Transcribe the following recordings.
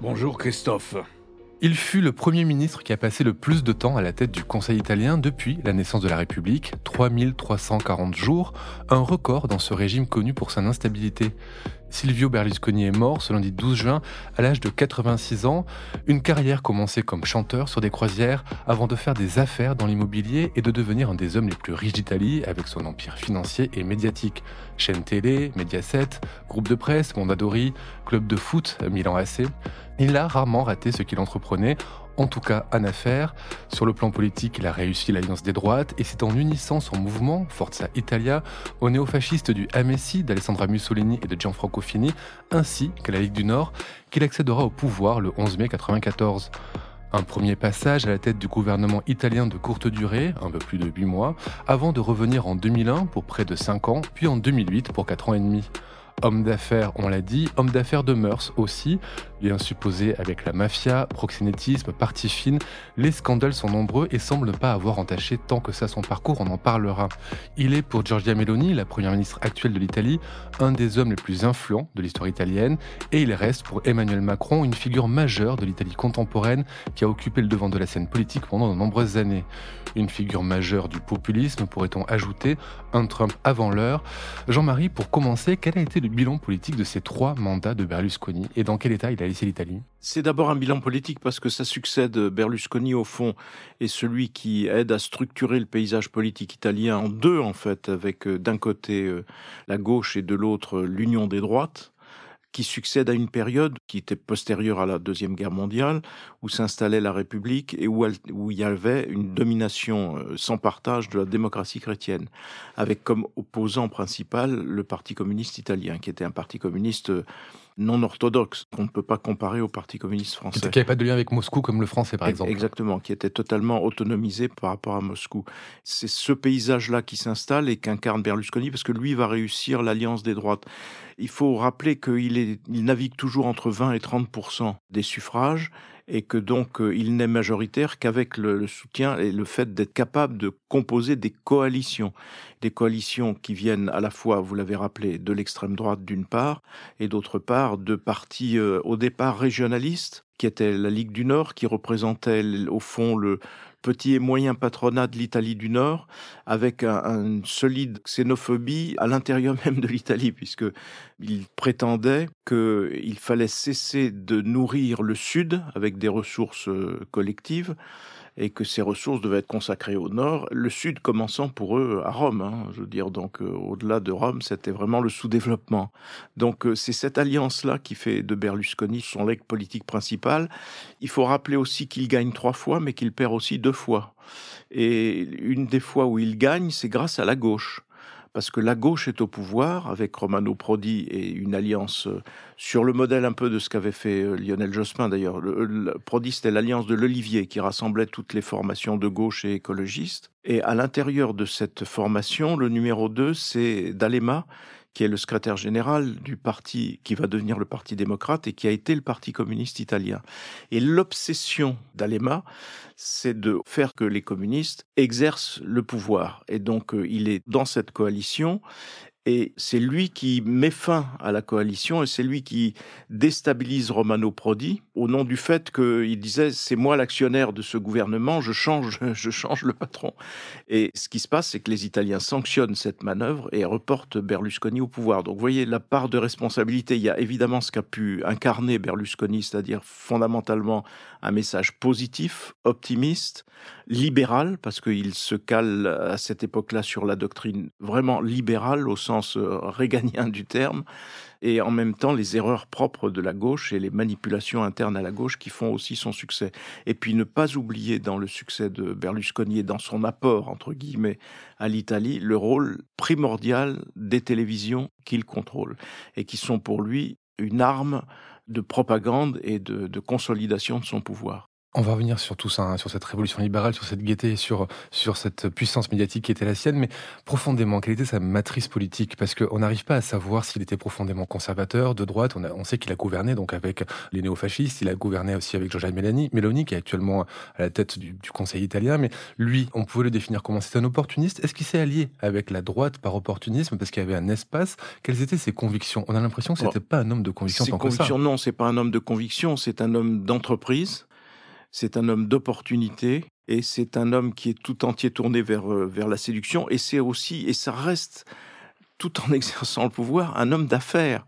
Bonjour Christophe. Il fut le Premier ministre qui a passé le plus de temps à la tête du Conseil italien depuis la naissance de la République, 3340 jours, un record dans ce régime connu pour son instabilité. Silvio Berlusconi est mort ce lundi 12 juin à l'âge de 86 ans, une carrière commencée comme chanteur sur des croisières avant de faire des affaires dans l'immobilier et de devenir un des hommes les plus riches d'Italie avec son empire financier et médiatique. Chaîne télé, Mediaset, groupe de presse, Mondadori, club de foot, Milan AC. Il a rarement raté ce qu'il entreprenait, en tout cas en affaires. Sur le plan politique, il a réussi l'alliance des droites et c'est en unissant son mouvement, Forza Italia, aux néofascistes du Amessi, d'Alessandra Mussolini et de Gianfranco Fini, ainsi qu'à la Ligue du Nord, qu'il accédera au pouvoir le 11 mai 1994. Un premier passage à la tête du gouvernement italien de courte durée, un peu plus de 8 mois, avant de revenir en 2001 pour près de 5 ans, puis en 2008 pour 4 ans et demi. Homme d'affaires, on l'a dit, homme d'affaires de mœurs aussi, bien supposé avec la mafia, proxénétisme, partie fine, les scandales sont nombreux et semblent pas avoir entaché tant que ça son parcours, on en parlera. Il est pour Giorgia Meloni, la première ministre actuelle de l'Italie, un des hommes les plus influents de l'histoire italienne, et il reste pour Emmanuel Macron une figure majeure de l'Italie contemporaine qui a occupé le devant de la scène politique pendant de nombreuses années. Une figure majeure du populisme, pourrait-on ajouter, un Trump avant l'heure. Jean-Marie, pour commencer, quel a été le bilan politique de ces trois mandats de Berlusconi et dans quel état il a laissé l'Italie? C'est d'abord un bilan politique parce que ça succède Berlusconi au fond est celui qui aide à structurer le paysage politique italien en deux en fait avec d'un côté la gauche et de l'autre l'union des droites qui succède à une période qui était postérieure à la Deuxième Guerre mondiale, où s'installait la République et où, où, il y avait une domination sans partage de la démocratie chrétienne, avec comme opposant principal le Parti communiste italien, qui était un parti communiste non orthodoxe, qu'on ne peut pas comparer au Parti communiste français. Qui n'avait pas de lien avec Moscou comme le français, par exemple. Exactement, qui était totalement autonomisé par rapport à Moscou. C'est ce paysage-là qui s'installe et qu'incarne Berlusconi, parce que lui va réussir l'alliance des droites. Il faut rappeler qu'il il navigue toujours entre 20 et 30% des suffrages et que donc il n'est majoritaire qu'avec le, soutien et le fait d'être capable de composer des coalitions, des coalitions qui viennent à la fois, vous l'avez rappelé, de l'extrême droite d'une part, et d'autre part de partis euh, au départ régionalistes, qui étaient la Ligue du Nord, qui représentait au fond le, petit et moyen patronat de l'Italie du Nord, avec un, un solide xénophobie à l'intérieur même de l'Italie, puisque il prétendait qu'il fallait cesser de nourrir le Sud avec des ressources collectives et que ces ressources devaient être consacrées au nord, le sud commençant pour eux à Rome. Hein, je veux dire, donc euh, au-delà de Rome, c'était vraiment le sous-développement. Donc euh, c'est cette alliance-là qui fait de Berlusconi son legs politique principal. Il faut rappeler aussi qu'il gagne trois fois, mais qu'il perd aussi deux fois. Et une des fois où il gagne, c'est grâce à la gauche parce que la gauche est au pouvoir avec Romano Prodi et une alliance sur le modèle un peu de ce qu'avait fait Lionel Jospin d'ailleurs. Le, le, Prodi c'était l'alliance de l'Olivier qui rassemblait toutes les formations de gauche et écologistes. Et à l'intérieur de cette formation, le numéro 2 c'est D'Alema qui est le secrétaire général du parti qui va devenir le Parti démocrate et qui a été le Parti communiste italien. Et l'obsession d'Alema, c'est de faire que les communistes exercent le pouvoir. Et donc, euh, il est dans cette coalition et c'est lui qui met fin à la coalition et c'est lui qui déstabilise Romano Prodi au nom du fait qu'il disait c'est moi l'actionnaire de ce gouvernement, je change, je change le patron. Et ce qui se passe, c'est que les Italiens sanctionnent cette manœuvre et reportent Berlusconi au pouvoir. Donc vous voyez la part de responsabilité. Il y a évidemment ce qu'a pu incarner Berlusconi, c'est-à-dire fondamentalement un message positif, optimiste, libéral, parce qu'il se cale à cette époque-là sur la doctrine vraiment libérale au sens réganien du terme, et en même temps les erreurs propres de la gauche et les manipulations internes à la gauche qui font aussi son succès. Et puis ne pas oublier dans le succès de Berlusconi et dans son apport, entre guillemets, à l'Italie, le rôle primordial des télévisions qu'il contrôle et qui sont pour lui une arme de propagande et de consolidation de son pouvoir. On va revenir sur tout ça, hein, sur cette révolution libérale, sur cette gaieté, sur, sur cette puissance médiatique qui était la sienne, mais profondément, quelle était sa matrice politique? Parce qu'on n'arrive pas à savoir s'il était profondément conservateur, de droite. On, sait qu'il a gouverné donc avec les néofascistes, il a gouverné aussi avec Giorgia Meloni, Meloni qui est actuellement à la tête du, Conseil italien, mais lui, on pouvait le définir comment? C'est un opportuniste? Est-ce qu'il s'est allié avec la droite par opportunisme parce qu'il y avait un espace? Quelles étaient ses convictions? On a l'impression que c'était pas un homme de conviction. Ses convictions, non, c'est pas un homme de conviction, c'est un homme d'entreprise c'est un homme d'opportunité et c'est un homme qui est tout entier tourné vers, euh, vers la séduction et c'est aussi, et ça reste, tout en exerçant le pouvoir, un homme d'affaires.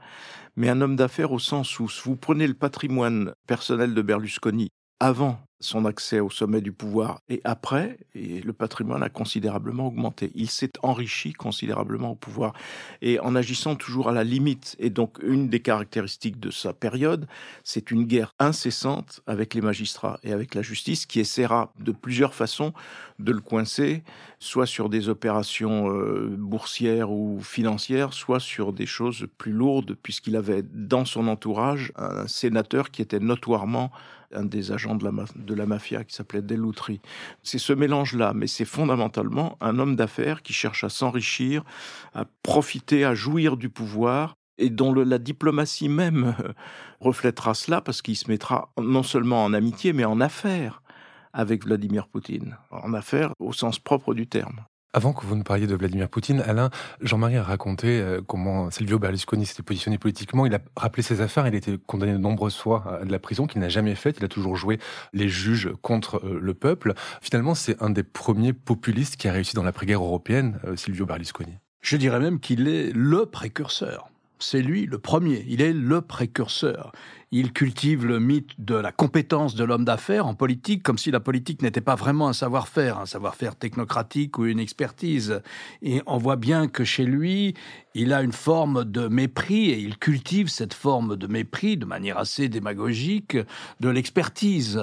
Mais un homme d'affaires au sens où vous prenez le patrimoine personnel de Berlusconi avant son accès au sommet du pouvoir et après, et le patrimoine a considérablement augmenté. Il s'est enrichi considérablement au pouvoir et en agissant toujours à la limite. Et donc, une des caractéristiques de sa période, c'est une guerre incessante avec les magistrats et avec la justice qui essaiera de plusieurs façons de le coincer, soit sur des opérations euh, boursières ou financières, soit sur des choses plus lourdes, puisqu'il avait dans son entourage un sénateur qui était notoirement un des agents de la, mafia qui s'appelait Dell'Utri. C'est ce mélange-là, mais c'est fondamentalement un homme d'affaires qui cherche à s'enrichir, à profiter, à jouir du pouvoir et dont la diplomatie même reflètera cela parce qu'il se mettra non seulement en amitié, mais en affaires avec Vladimir Poutine, en affaires au sens propre du terme. Avant que vous ne parliez de Vladimir Poutine, Alain, Jean-Marie a raconté euh, comment Silvio Berlusconi s'était positionné politiquement. Il a rappelé ses affaires. Il a été condamné de nombreuses fois à de la prison qu'il n'a jamais faite. Il a toujours joué les juges contre euh, le peuple. Finalement, c'est un des premiers populistes qui a réussi dans l'après-guerre européenne, euh, Silvio Berlusconi. Je dirais même qu'il est le précurseur. C'est lui le premier. Il est le précurseur. Il cultive le mythe de la compétence de l'homme d'affaires en politique, comme si la politique n'était pas vraiment un savoir-faire, un savoir-faire technocratique ou une expertise. Et on voit bien que chez lui, il a une forme de mépris, et il cultive cette forme de mépris de manière assez démagogique, de l'expertise.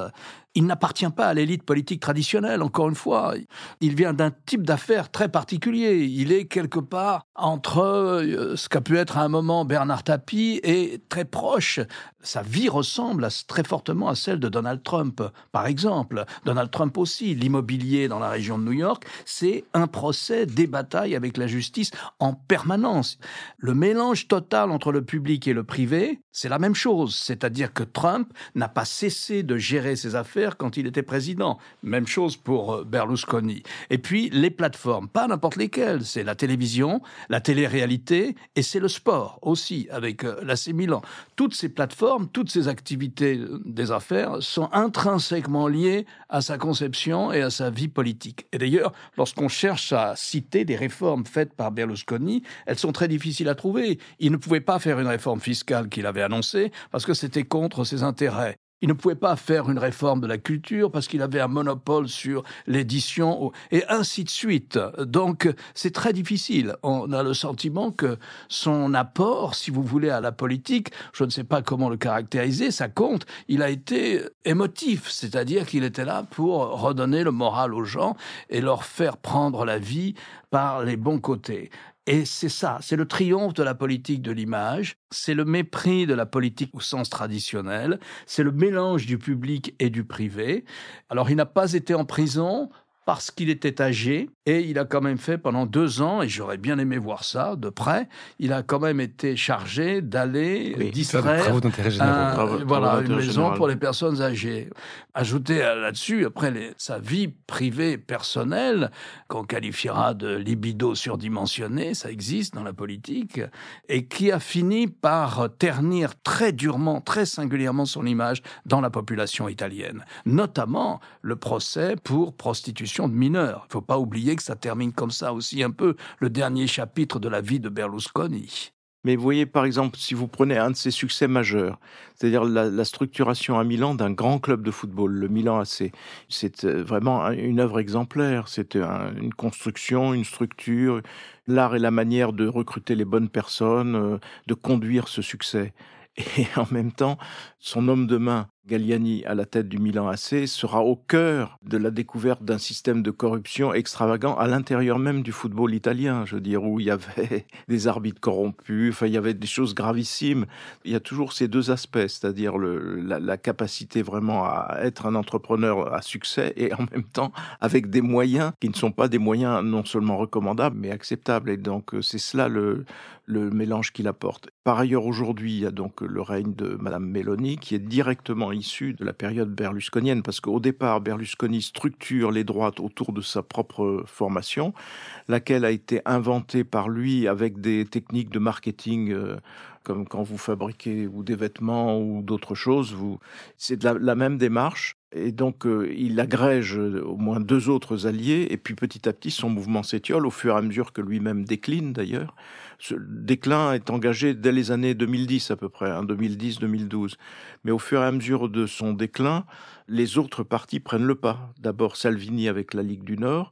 Il n'appartient pas à l'élite politique traditionnelle, encore une fois. Il vient d'un type d'affaires très particulier. Il est quelque part entre euh, ce qu'a pu être à un moment Bernard Tapie et très proche sa vie ressemble très fortement à celle de Donald Trump, par exemple. Donald Trump aussi, l'immobilier dans la région de New York, c'est un procès, des batailles avec la justice en permanence. Le mélange total entre le public et le privé, c'est la même chose. C'est-à-dire que Trump n'a pas cessé de gérer ses affaires quand il était président. Même chose pour euh, Berlusconi. Et puis, les plateformes, pas n'importe lesquelles. C'est la télévision, la télé-réalité et c'est le sport aussi, avec euh, l'AC Milan. Toutes ces plateformes toutes ces activités des affaires sont intrinsèquement liées à sa conception et à sa vie politique. Et d'ailleurs, lorsqu'on cherche à citer des réformes faites par Berlusconi, elles sont très difficiles à trouver. Il ne pouvait pas faire une réforme fiscale qu'il avait annoncée parce que c'était contre ses intérêts. Il ne pouvait pas faire une réforme de la culture parce qu'il avait un monopole sur l'édition et ainsi de suite. Donc c'est très difficile. On a le sentiment que son apport, si vous voulez, à la politique, je ne sais pas comment le caractériser, ça compte. Il a été émotif, c'est-à-dire qu'il était là pour redonner le moral aux gens et leur faire prendre la vie par les bons côtés. Et c'est ça, c'est le triomphe de la politique de l'image, c'est le mépris de la politique au sens traditionnel, c'est le mélange du public et du privé. Alors il n'a pas été en prison, parce qu'il était âgé et il a quand même fait pendant deux ans, et j'aurais bien aimé voir ça de près, il a quand même été chargé d'aller distraire voilà, une maison pour les personnes âgées. Ajouter là-dessus, après sa vie privée personnelle, qu'on qualifiera de libido surdimensionné, ça existe dans la politique, et qui a fini par ternir très durement, très singulièrement son image dans la population italienne, notamment le procès pour prostitution de mineurs. Il ne faut pas oublier que ça termine comme ça aussi un peu le dernier chapitre de la vie de Berlusconi. Mais vous voyez, par exemple, si vous prenez un de ses succès majeurs, c'est-à-dire la, structuration à Milan d'un grand club de football, le Milan AC, c'est euh, vraiment une œuvre exemplaire. C'est une construction, une structure, l'art et la manière de recruter les bonnes personnes, euh, de conduire ce succès. Et en même temps, son homme de main, Galliani à la tête du Milan AC sera au cœur de la découverte d'un système de corruption extravagant à l'intérieur même du football italien, je veux dire, où il y avait des arbitres corrompus, enfin, il y avait des choses gravissimes. Il y a toujours ces deux aspects, c'est-à-dire la, capacité vraiment à être un entrepreneur à succès et en même temps avec des moyens qui ne sont pas des moyens non seulement recommandables, mais acceptables. Et donc, c'est cela le, le mélange qu'il apporte. Par ailleurs, aujourd'hui, il y a donc le règne de Madame Meloni qui est directement issu de la période berlusconienne, parce qu'au départ, Berlusconi structure les droites autour de sa propre formation, laquelle a été inventée par lui avec des techniques de marketing. Euh, comme quand vous fabriquez ou des vêtements ou d'autres choses, vous, c'est la, même démarche. Et donc, euh, il agrège au moins deux autres alliés, et puis petit à petit, son mouvement s'étiole au fur et à mesure que lui-même décline d'ailleurs. Ce déclin est engagé dès les années 2010 à peu près, 2010-2012. Hein, Mais au fur et à mesure de son déclin, les autres partis prennent le pas. D'abord Salvini avec la Ligue du Nord,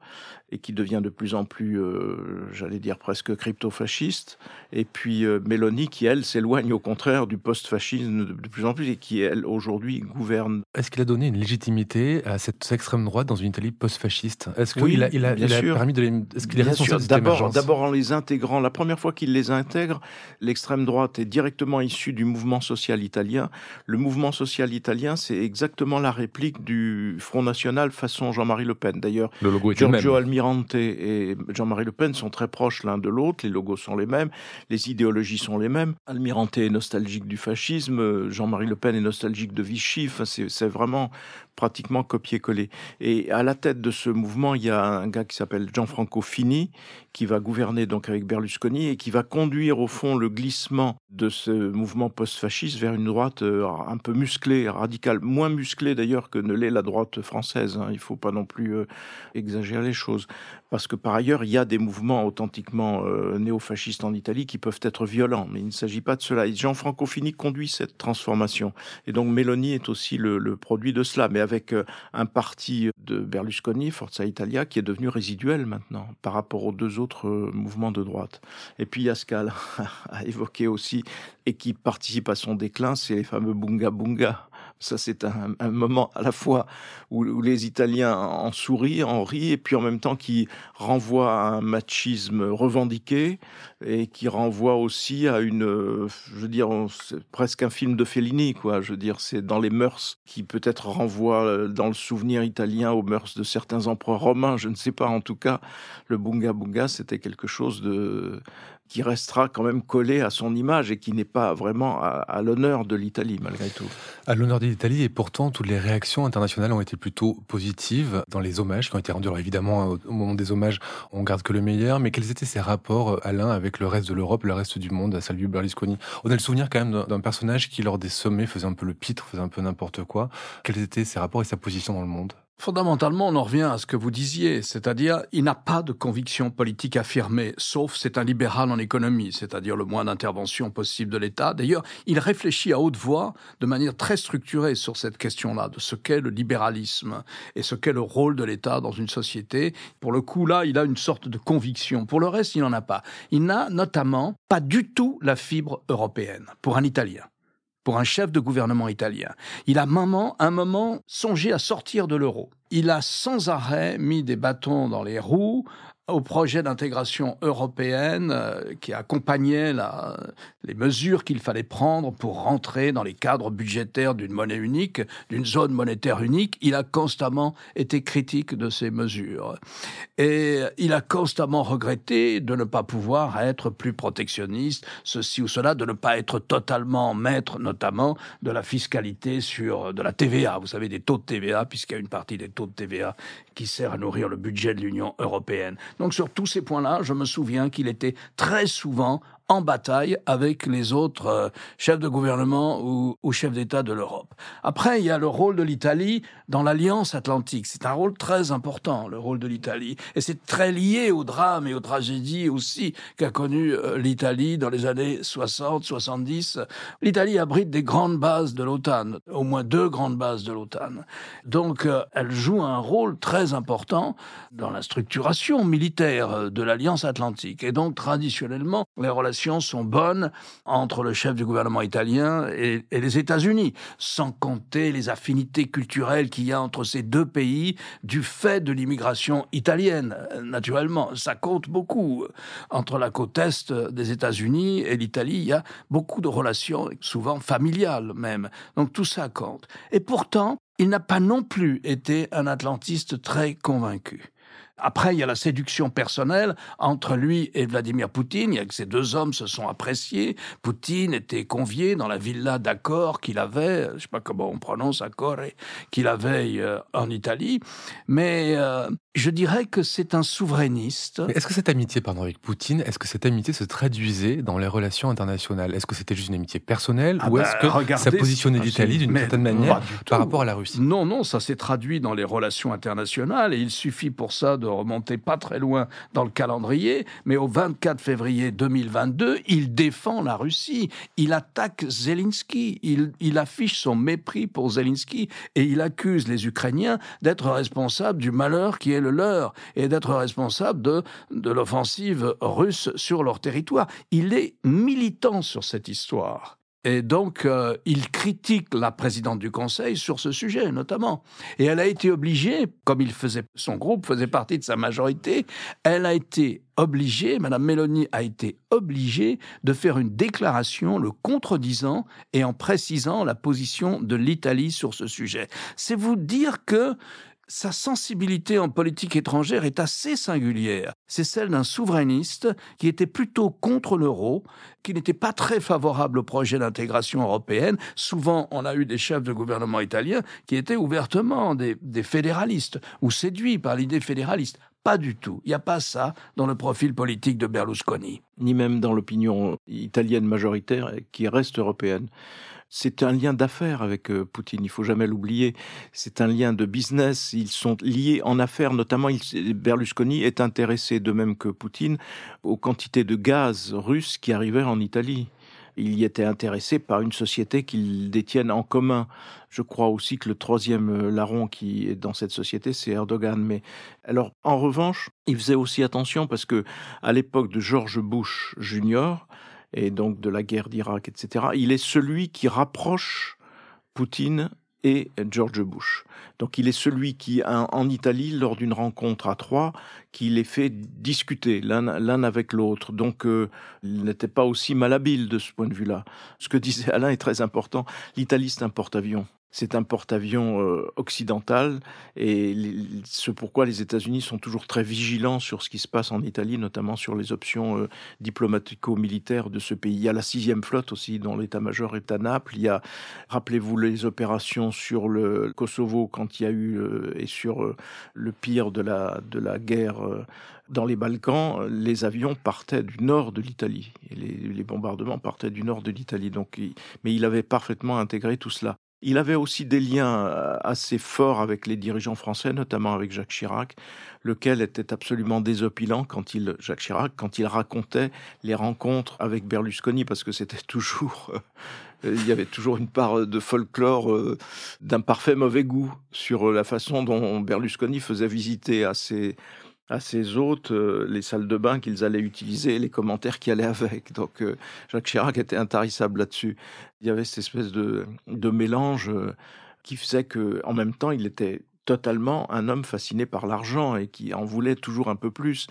et qui devient de plus en plus, euh, j'allais dire presque crypto-fasciste, et puis euh, Mélanie qui, elle, s'éloigne au contraire du post-fascisme de, plus en plus, et qui, elle, aujourd'hui, gouverne. Est-ce qu'il a donné une légitimité à cette extrême droite dans une Italie post-fasciste Est-ce qu'il a, il a, il a permis de les... Est-ce qu'il est responsable D'abord, d'abord en les intégrant, la première fois qu'il les intègre, l'extrême droite est directement issue du mouvement social italien. Le mouvement social italien, c'est exactement la réplique du Front National façon Jean-Marie Le Pen. D'ailleurs, Giorgio Almirante et Jean-Marie Le Pen sont très proches l'un de l'autre, les logos sont les mêmes, les idéologies sont les mêmes. Almirante est nostalgique du fascisme, Jean-Marie Le Pen est nostalgique de Vichy, enfin, c'est vraiment pratiquement copier-coller. Et à la tête de ce mouvement, il y a un gars qui s'appelle Gianfranco Fini, qui va gouverner donc avec Berlusconi et qui va conduire au fond le glissement de ce mouvement post-fasciste vers une droite euh, un peu musclée, radicale, moins musclée d'ailleurs que ne l'est la droite française. Hein. Il ne faut pas non plus euh, exagérer les choses. Parce que par ailleurs, il y a des mouvements authentiquement euh, néo-fascistes en Italie qui peuvent être violents, mais il ne s'agit pas de cela. Et Gianfranco Fini conduit cette transformation. Et donc Meloni est aussi le, le produit de cela, mais avec un parti de Berlusconi, Forza Italia, qui est devenu résiduel maintenant par rapport aux deux autres mouvements de droite. Et puis il y a ce évoqué aussi et qui participe à son déclin, c'est les fameux bunga bunga. Ça, c'est un, moment à la fois où, les Italiens en sourient, en rient, et puis en même temps qui renvoie à un machisme revendiqué et qui renvoie aussi à une, je veux dire, presque un film de Fellini, quoi. Je veux dire, c'est dans les mœurs qui peut-être renvoie dans le souvenir italien aux mœurs de certains empereurs romains. Je ne sais pas. En tout cas, le bunga bunga, c'était quelque chose de qui restera quand même collé à son image et qui n'est pas vraiment à, l'honneur de l'Italie malgré tout. À l'honneur de l'Italie et pourtant toutes les réactions internationales ont été plutôt positives dans les hommages qui ont été rendus. Alors évidemment au moment des hommages on garde que le meilleur, mais quels étaient ces rapports Alain avec le reste de l'Europe, le reste du monde à Salvio Berlusconi? On a le souvenir quand même d'un personnage qui lors des sommets faisait un peu le pitre, faisait un peu n'importe quoi. Quels étaient ses rapports et sa position dans le monde? Fondamentalement, on en revient à ce que vous disiez, c'est-à-dire il n'a pas de conviction politique affirmée, sauf c'est un libéral en économie, c'est-à-dire le moins d'intervention possible de l'État. D'ailleurs, il réfléchit à haute voix, de manière très structurée sur cette question-là, de ce qu'est le libéralisme et ce qu'est le rôle de l'État dans une société. Pour le coup, là, il a une sorte de conviction. Pour le reste, il n'en a pas. Il n'a notamment pas du tout la fibre européenne, pour un Italien pour un chef de gouvernement italien. Il a moment, un moment songé à sortir de l'euro. Il a sans arrêt mis des bâtons dans les roues au projet d'intégration européenne euh, qui accompagnait les mesures qu'il fallait prendre pour rentrer dans les cadres budgétaires d'une monnaie unique, d'une zone monétaire unique. Il a constamment été critique de ces mesures. Et il a constamment regretté de ne pas pouvoir être plus protectionniste, ceci ou cela, de ne pas être totalement maître, notamment de la fiscalité sur de la TVA. Vous savez, des taux de TVA, puisqu'il y a une partie des taux de TVA qui sert à nourrir le budget de l'Union européenne. Donc sur tous ces points-là, je me souviens qu'il était très souvent en bataille avec les autres euh, chefs de gouvernement ou, chefs d'État de l'Europe. Après, il y a le rôle de l'Italie dans l'Alliance atlantique. C'est un rôle très important, le rôle de l'Italie. Et c'est très lié au drame et aux tragédies aussi qu'a connu euh, l'Italie dans les années 60, 70. L'Italie abrite des grandes bases de l'OTAN, au moins deux grandes bases de l'OTAN. Donc, euh, elle joue un rôle très important dans la structuration militaire de l'Alliance atlantique. Et donc, traditionnellement, les relations sont bonnes entre le chef du gouvernement italien et, les États-Unis, sans compter les affinités culturelles qu'il y a entre ces deux pays du fait de l'immigration italienne. Naturellement, ça compte beaucoup. Entre la côte est des États-Unis et l'Italie, il y a beaucoup de relations, souvent familiales même. Donc tout ça compte. Et pourtant, il n'a pas non plus été un atlantiste très convaincu. Après, il y a la séduction personnelle entre lui et Vladimir Poutine. Il y a que ces deux hommes se sont appréciés. Poutine était convié dans la villa d'Accor qu'il avait, je ne sais pas comment on prononce Accor, qu'il avait euh, en Italie. Mais euh, je dirais que c'est un souverainiste. Est-ce que cette amitié, pardon, avec Poutine, est-ce que cette amitié se traduisait dans les relations internationales? Est-ce que c'était juste une amitié personnelle ah ou est-ce bah, que ça positionnait l'Italie d'une certaine manière par rapport à la Russie? Non, non, ça s'est traduit dans les relations internationales et il suffit pour ça de remonter pas très loin dans le calendrier, mais au 24 février 2022, il défend la Russie, il attaque Zelensky, il, affiche son mépris pour Zelensky et il accuse les Ukrainiens d'être responsables du malheur qui est le leur et d'être responsables de, de l'offensive russe sur leur territoire. Il est militant sur cette histoire. Et donc, euh, il critique la présidente du Conseil sur ce sujet, notamment. Et elle a été obligée, comme il faisait, son groupe faisait partie de sa majorité, elle a été obligée, Madame Mélanie a été obligée de faire une déclaration le contredisant et en précisant la position de l'Italie sur ce sujet. C'est vous dire que sa sensibilité en politique étrangère est assez singulière. C'est celle d'un souverainiste qui était plutôt contre l'euro, qui n'était pas très favorable au projet d'intégration européenne. Souvent, on a eu des chefs de gouvernement italiens qui étaient ouvertement des, fédéralistes ou séduits par l'idée fédéraliste. Pas du tout. Il n'y a pas ça dans le profil politique de Berlusconi. Ni même dans l'opinion italienne majoritaire qui reste européenne. C'est un lien d'affaires avec euh, Poutine, il faut jamais l'oublier. C'est un lien de business. Ils sont liés en affaires, notamment Berlusconi est intéressé, de même que Poutine, aux quantités de gaz russe qui arrivaient en Italie. Il y était intéressé par une société qu'ils détiennent en commun. Je crois aussi que le troisième euh, larron qui est dans cette société, c'est Erdogan. Mais alors, en revanche, il faisait aussi attention parce que à l'époque de George Bush Jr., et donc de la guerre d'Irak, etc. Il est celui qui rapproche Poutine et George Bush. Donc il est celui qui, en Italie, lors d'une rencontre à trois, qui les fait discuter l'un avec l'autre. Donc euh, il n'était pas aussi malhabile de ce point de vue-là. Ce que disait Alain est très important. L'Italie, c'est un porte-avions. C'est un porte-avions euh, occidental et ce pourquoi les États-Unis sont toujours très vigilants sur ce qui se passe en Italie, notamment sur les options euh, diplomatico-militaires de ce pays. Il y a la sixième flotte aussi, dont l'état-major est à Naples. Il y a, rappelez-vous, les opérations sur le Kosovo quand il y a eu euh, et sur le pire de la de la guerre dans les Balkans, les avions partaient du nord de l'Italie les, les, bombardements partaient du nord de l'Italie. Donc, mais il avait parfaitement intégré tout cela. Il avait aussi des liens euh, assez forts avec les dirigeants français, notamment avec Jacques Chirac, lequel était absolument désopilant quand il, Jacques Chirac, quand il racontait les rencontres avec Berlusconi, parce que c'était toujours, euh, il y avait toujours une part de folklore euh, d'un parfait mauvais goût sur la façon dont Berlusconi faisait visiter à ses à ses hôtes euh, les salles de bain qu'ils allaient utiliser, les commentaires qui allaient avec. Donc euh, Jacques Chirac était intarissable là-dessus. Il y avait cette espèce de, de mélange euh, qui faisait que, en même temps, il était totalement un homme fasciné par l'argent et qui en voulait toujours un peu plus.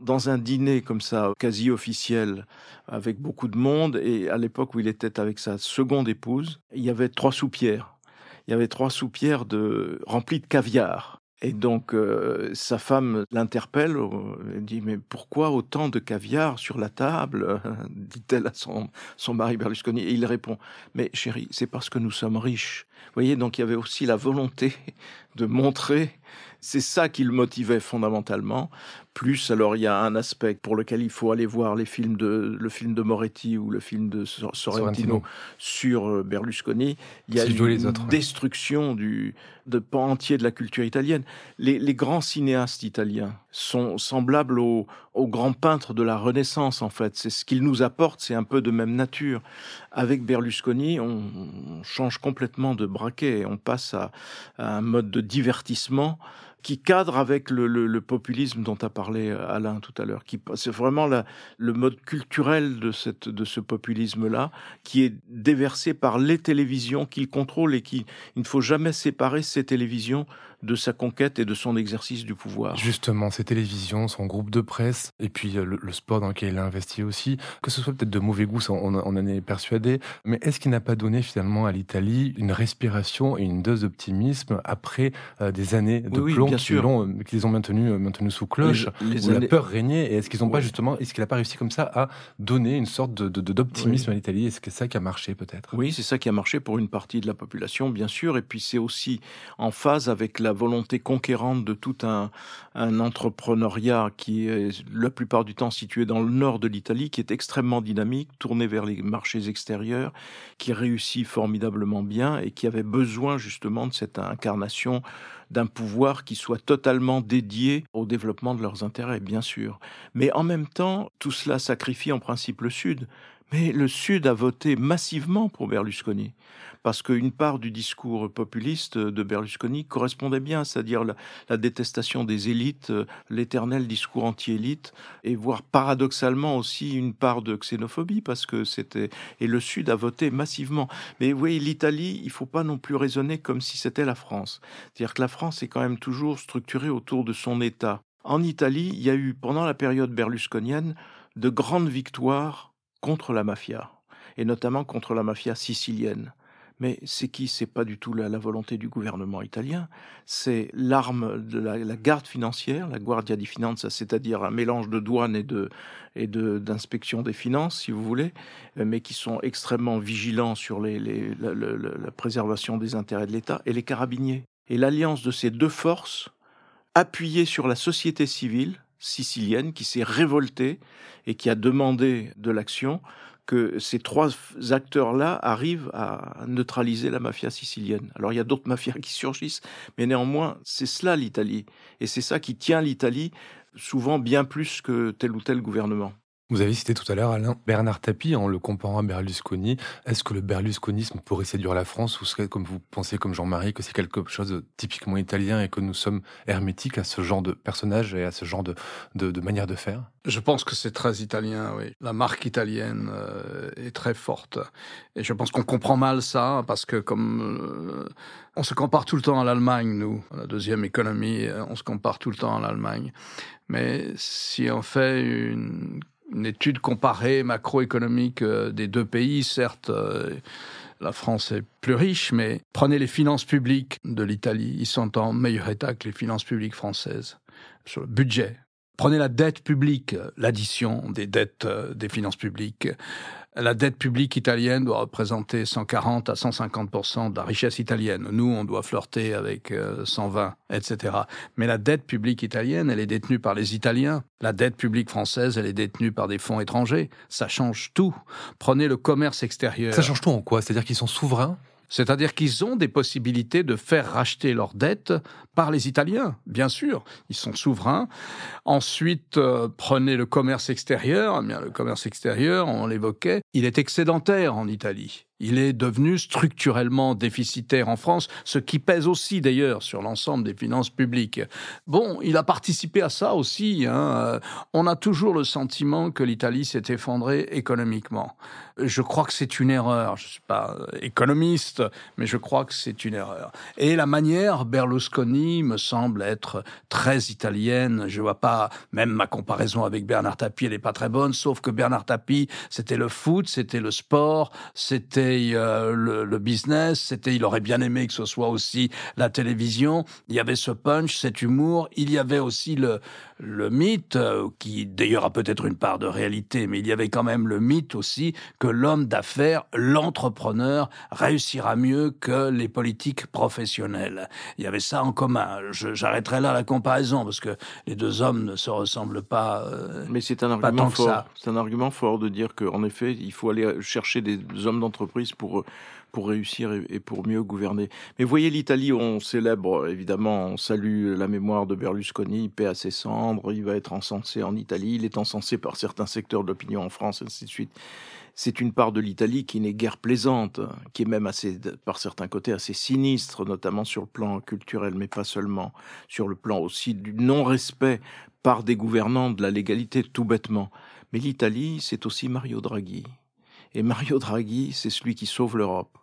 Dans un dîner comme ça, quasi officiel, avec beaucoup de monde, et à l'époque où il était avec sa seconde épouse, il y avait trois soupières. Il y avait trois soupières de, remplies de caviar. Et donc, euh, sa femme l'interpelle, euh, elle dit Mais pourquoi autant de caviar sur la table? dit-elle à son, son mari Berlusconi. Et il répond Mais chérie, c'est parce que nous sommes riches. Vous voyez, donc il y avait aussi la volonté de montrer c'est ça qui le motivait fondamentalement. Plus, alors il y a un aspect pour lequel il faut aller voir les films de, le film de Moretti ou le film de Sorrentino, sur euh, Berlusconi. Il y a une destruction du, de pan entier de la culture italienne. Les, grands cinéastes italiens sont semblables aux, grands peintres de la Renaissance, en fait. C'est ce qu'ils nous apportent, c'est un peu de même nature. Avec Berlusconi, on, change complètement de braquet. On passe à un mode de divertissement qui cadre avec le, populisme dont a parlé euh, Alain tout à l'heure. C'est vraiment le mode culturel de, cette, de ce populisme-là qui est déversé par les télévisions qu'il contrôle et qui il ne faut jamais séparer ces télévisions de sa conquête et de son exercice du pouvoir. Justement, ses télévisions, son groupe de presse, et puis euh, le, sport dans lequel il a investi aussi, que ce soit peut-être de mauvais goût, on, on en est persuadé, mais est-ce qu'il n'a pas donné finalement à l'Italie une respiration et une dose d'optimisme après euh, des années de plomb qu'ils ont, euh, qu'ils ont maintenu, maintenu sous cloche, où la peur régnait, et est-ce qu'ils n'ont pas justement, est-ce qu'il n'a pas réussi comme ça à donner une sorte de, d'optimisme à l'Italie? Est-ce que c'est ça qui a marché peut-être? Oui, c'est ça qui a marché pour une partie de la population, bien sûr, et puis c'est aussi en phase avec la la volonté conquérante de tout un, entrepreneuriat qui est la plupart du temps situé dans le nord de l'Italie, qui est extrêmement dynamique, tourné vers les marchés extérieurs, qui réussit formidablement bien et qui avait besoin justement de cette incarnation d'un pouvoir qui soit totalement dédié au développement de leurs intérêts, bien sûr. Mais en même temps, tout cela sacrifie en principe le Sud. Mais le Sud a voté massivement pour Berlusconi parce qu'une part du discours populiste de Berlusconi correspondait bien, c'est-à-dire la, détestation des élites, euh, l'éternel discours anti-élite, et voire paradoxalement aussi une part de xénophobie, parce que c'était... Et le Sud a voté massivement. Mais vous voyez, l'Italie, il faut pas non plus raisonner comme si c'était la France. C'est-à-dire que la France est quand même toujours structurée autour de son État. En Italie, il y a eu, pendant la période berlusconienne, de grandes victoires contre la mafia, et notamment contre la mafia sicilienne. Mais c'est qui? C'est pas du tout la, volonté du gouvernement italien. C'est l'arme de la, garde financière, la Guardia di Finanza, c'est-à-dire un mélange de douane et de d'inspection des finances, si vous voulez, euh, mais qui sont extrêmement vigilants sur la, la préservation des intérêts de l'État, et les carabiniers. Et l'alliance de ces deux forces, appuyée sur la société civile sicilienne, qui s'est révoltée et qui a demandé de l'action, que ces trois acteurs-là arrivent à neutraliser la mafia sicilienne. Alors il y a d'autres mafias qui surgissent, mais néanmoins, c'est cela l'Italie. Et c'est ça qui tient l'Italie souvent bien plus que tel ou tel gouvernement. Vous avez cité tout à l'heure Alain Bernard Tapie en le comparant à Berlusconi. Est-ce que le berlusconisme pourrait séduire la France ou serait, comme vous pensez comme Jean-Marie, que c'est quelque chose de typiquement italien et que nous sommes hermétiques à ce genre de personnage et à ce genre de, de, manière de faire? Je pense que c'est très italien, oui. La marque italienne euh, est très forte. Et je pense qu'on comprend mal ça parce que comme euh, on se compare tout le temps à l'Allemagne, nous, la deuxième économie, euh, on se compare tout le temps à l'Allemagne. Mais si on fait une une étude comparée macroéconomique euh, des deux pays. Certes, euh, la France est plus riche, mais prenez les finances publiques de l'Italie. Ils sont en meilleur état que les finances publiques françaises sur le budget. Prenez la dette publique, l'addition des dettes euh, des finances publiques la dette publique italienne doit représenter 140 à 150% de la richesse italienne. Nous, on doit flirter avec 120, euh, etc. Mais la dette publique italienne, elle est détenue par les Italiens. La dette publique française, elle est détenue par des fonds étrangers. Ça change tout. Prenez le commerce extérieur. Ça change tout en quoi? C'est-à-dire qu'ils sont souverains? C'est-à-dire qu'ils ont des possibilités de faire racheter leurs dettes par les Italiens, bien sûr. Ils sont souverains. Ensuite, euh, prenez le commerce extérieur. Eh bien, le commerce extérieur, on l'évoquait, il est excédentaire en Italie. Il est devenu structurellement déficitaire en France, ce qui pèse aussi d'ailleurs sur l'ensemble des finances publiques. Bon, il a participé à ça aussi. Hein. On a toujours le sentiment que l'Italie s'est effondrée économiquement. Je crois que c'est une erreur. Je ne suis pas économiste, mais je crois que c'est une erreur. Et la manière Berlusconi me semble être très italienne. Je vois pas, même ma comparaison avec Bernard Tapie, elle n'est pas très bonne, sauf que Bernard Tapie, c'était le foot, c'était le sport, c'était euh, le, business, c'était, il aurait bien aimé que ce soit aussi la télévision. Il y avait ce punch, cet humour. Il y avait aussi le, le mythe, euh, qui d'ailleurs a peut-être une part de réalité, mais il y avait quand même le mythe aussi que l'homme d'affaires, l'entrepreneur, réussira mieux que les politiques professionnels. Il y avait ça en commun. J'arrêterai là la comparaison parce que les deux hommes ne se ressemblent pas. Euh, mais c'est un argument fort. C'est un argument fort de dire qu'en effet, il faut aller chercher des hommes d'entreprise pour pour réussir et, pour mieux gouverner. Mais voyez l'Italie, on célèbre évidemment, on salue la mémoire de Berlusconi, paix à ses cendres, il va être encensé en Italie, il est encensé par certains secteurs de l'opinion en France, ainsi de suite c'est une part de l'Italie qui n'est guère plaisante, qui est même assez, par certains côtés, assez sinistre, notamment sur le plan culturel, mais pas seulement, sur le plan aussi du non-respect par des gouvernants de la légalité, tout bêtement. Mais l'Italie, c'est aussi Mario Draghi. Et Mario Draghi, c'est celui qui sauve l'Europe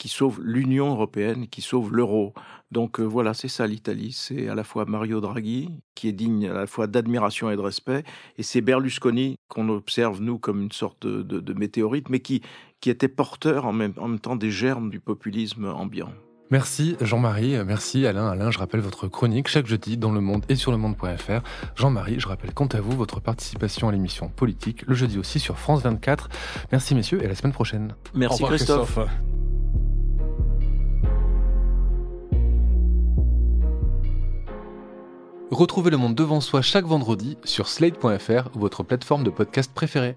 qui sauve l'Union européenne, qui sauve l'euro. Donc euh, voilà, c'est ça l'Italie. C'est à la fois Mario Draghi, qui est digne à la fois d'admiration et de respect, et c'est Berlusconi qu'on observe, nous, comme une sorte de, météorite, mais qui, était porteur même, en même temps des germes du populisme ambiant. Merci Jean-Marie, merci Alain. Alain, je rappelle votre chronique chaque jeudi dans Le Monde et sur le monde.fr. Jean-Marie, je rappelle quant à vous votre participation à l'émission politique le jeudi aussi sur France 24. Merci messieurs et à la semaine prochaine. Merci Christophe. Retrouvez le monde devant soi chaque vendredi sur slate.fr, votre plateforme de podcast préférée.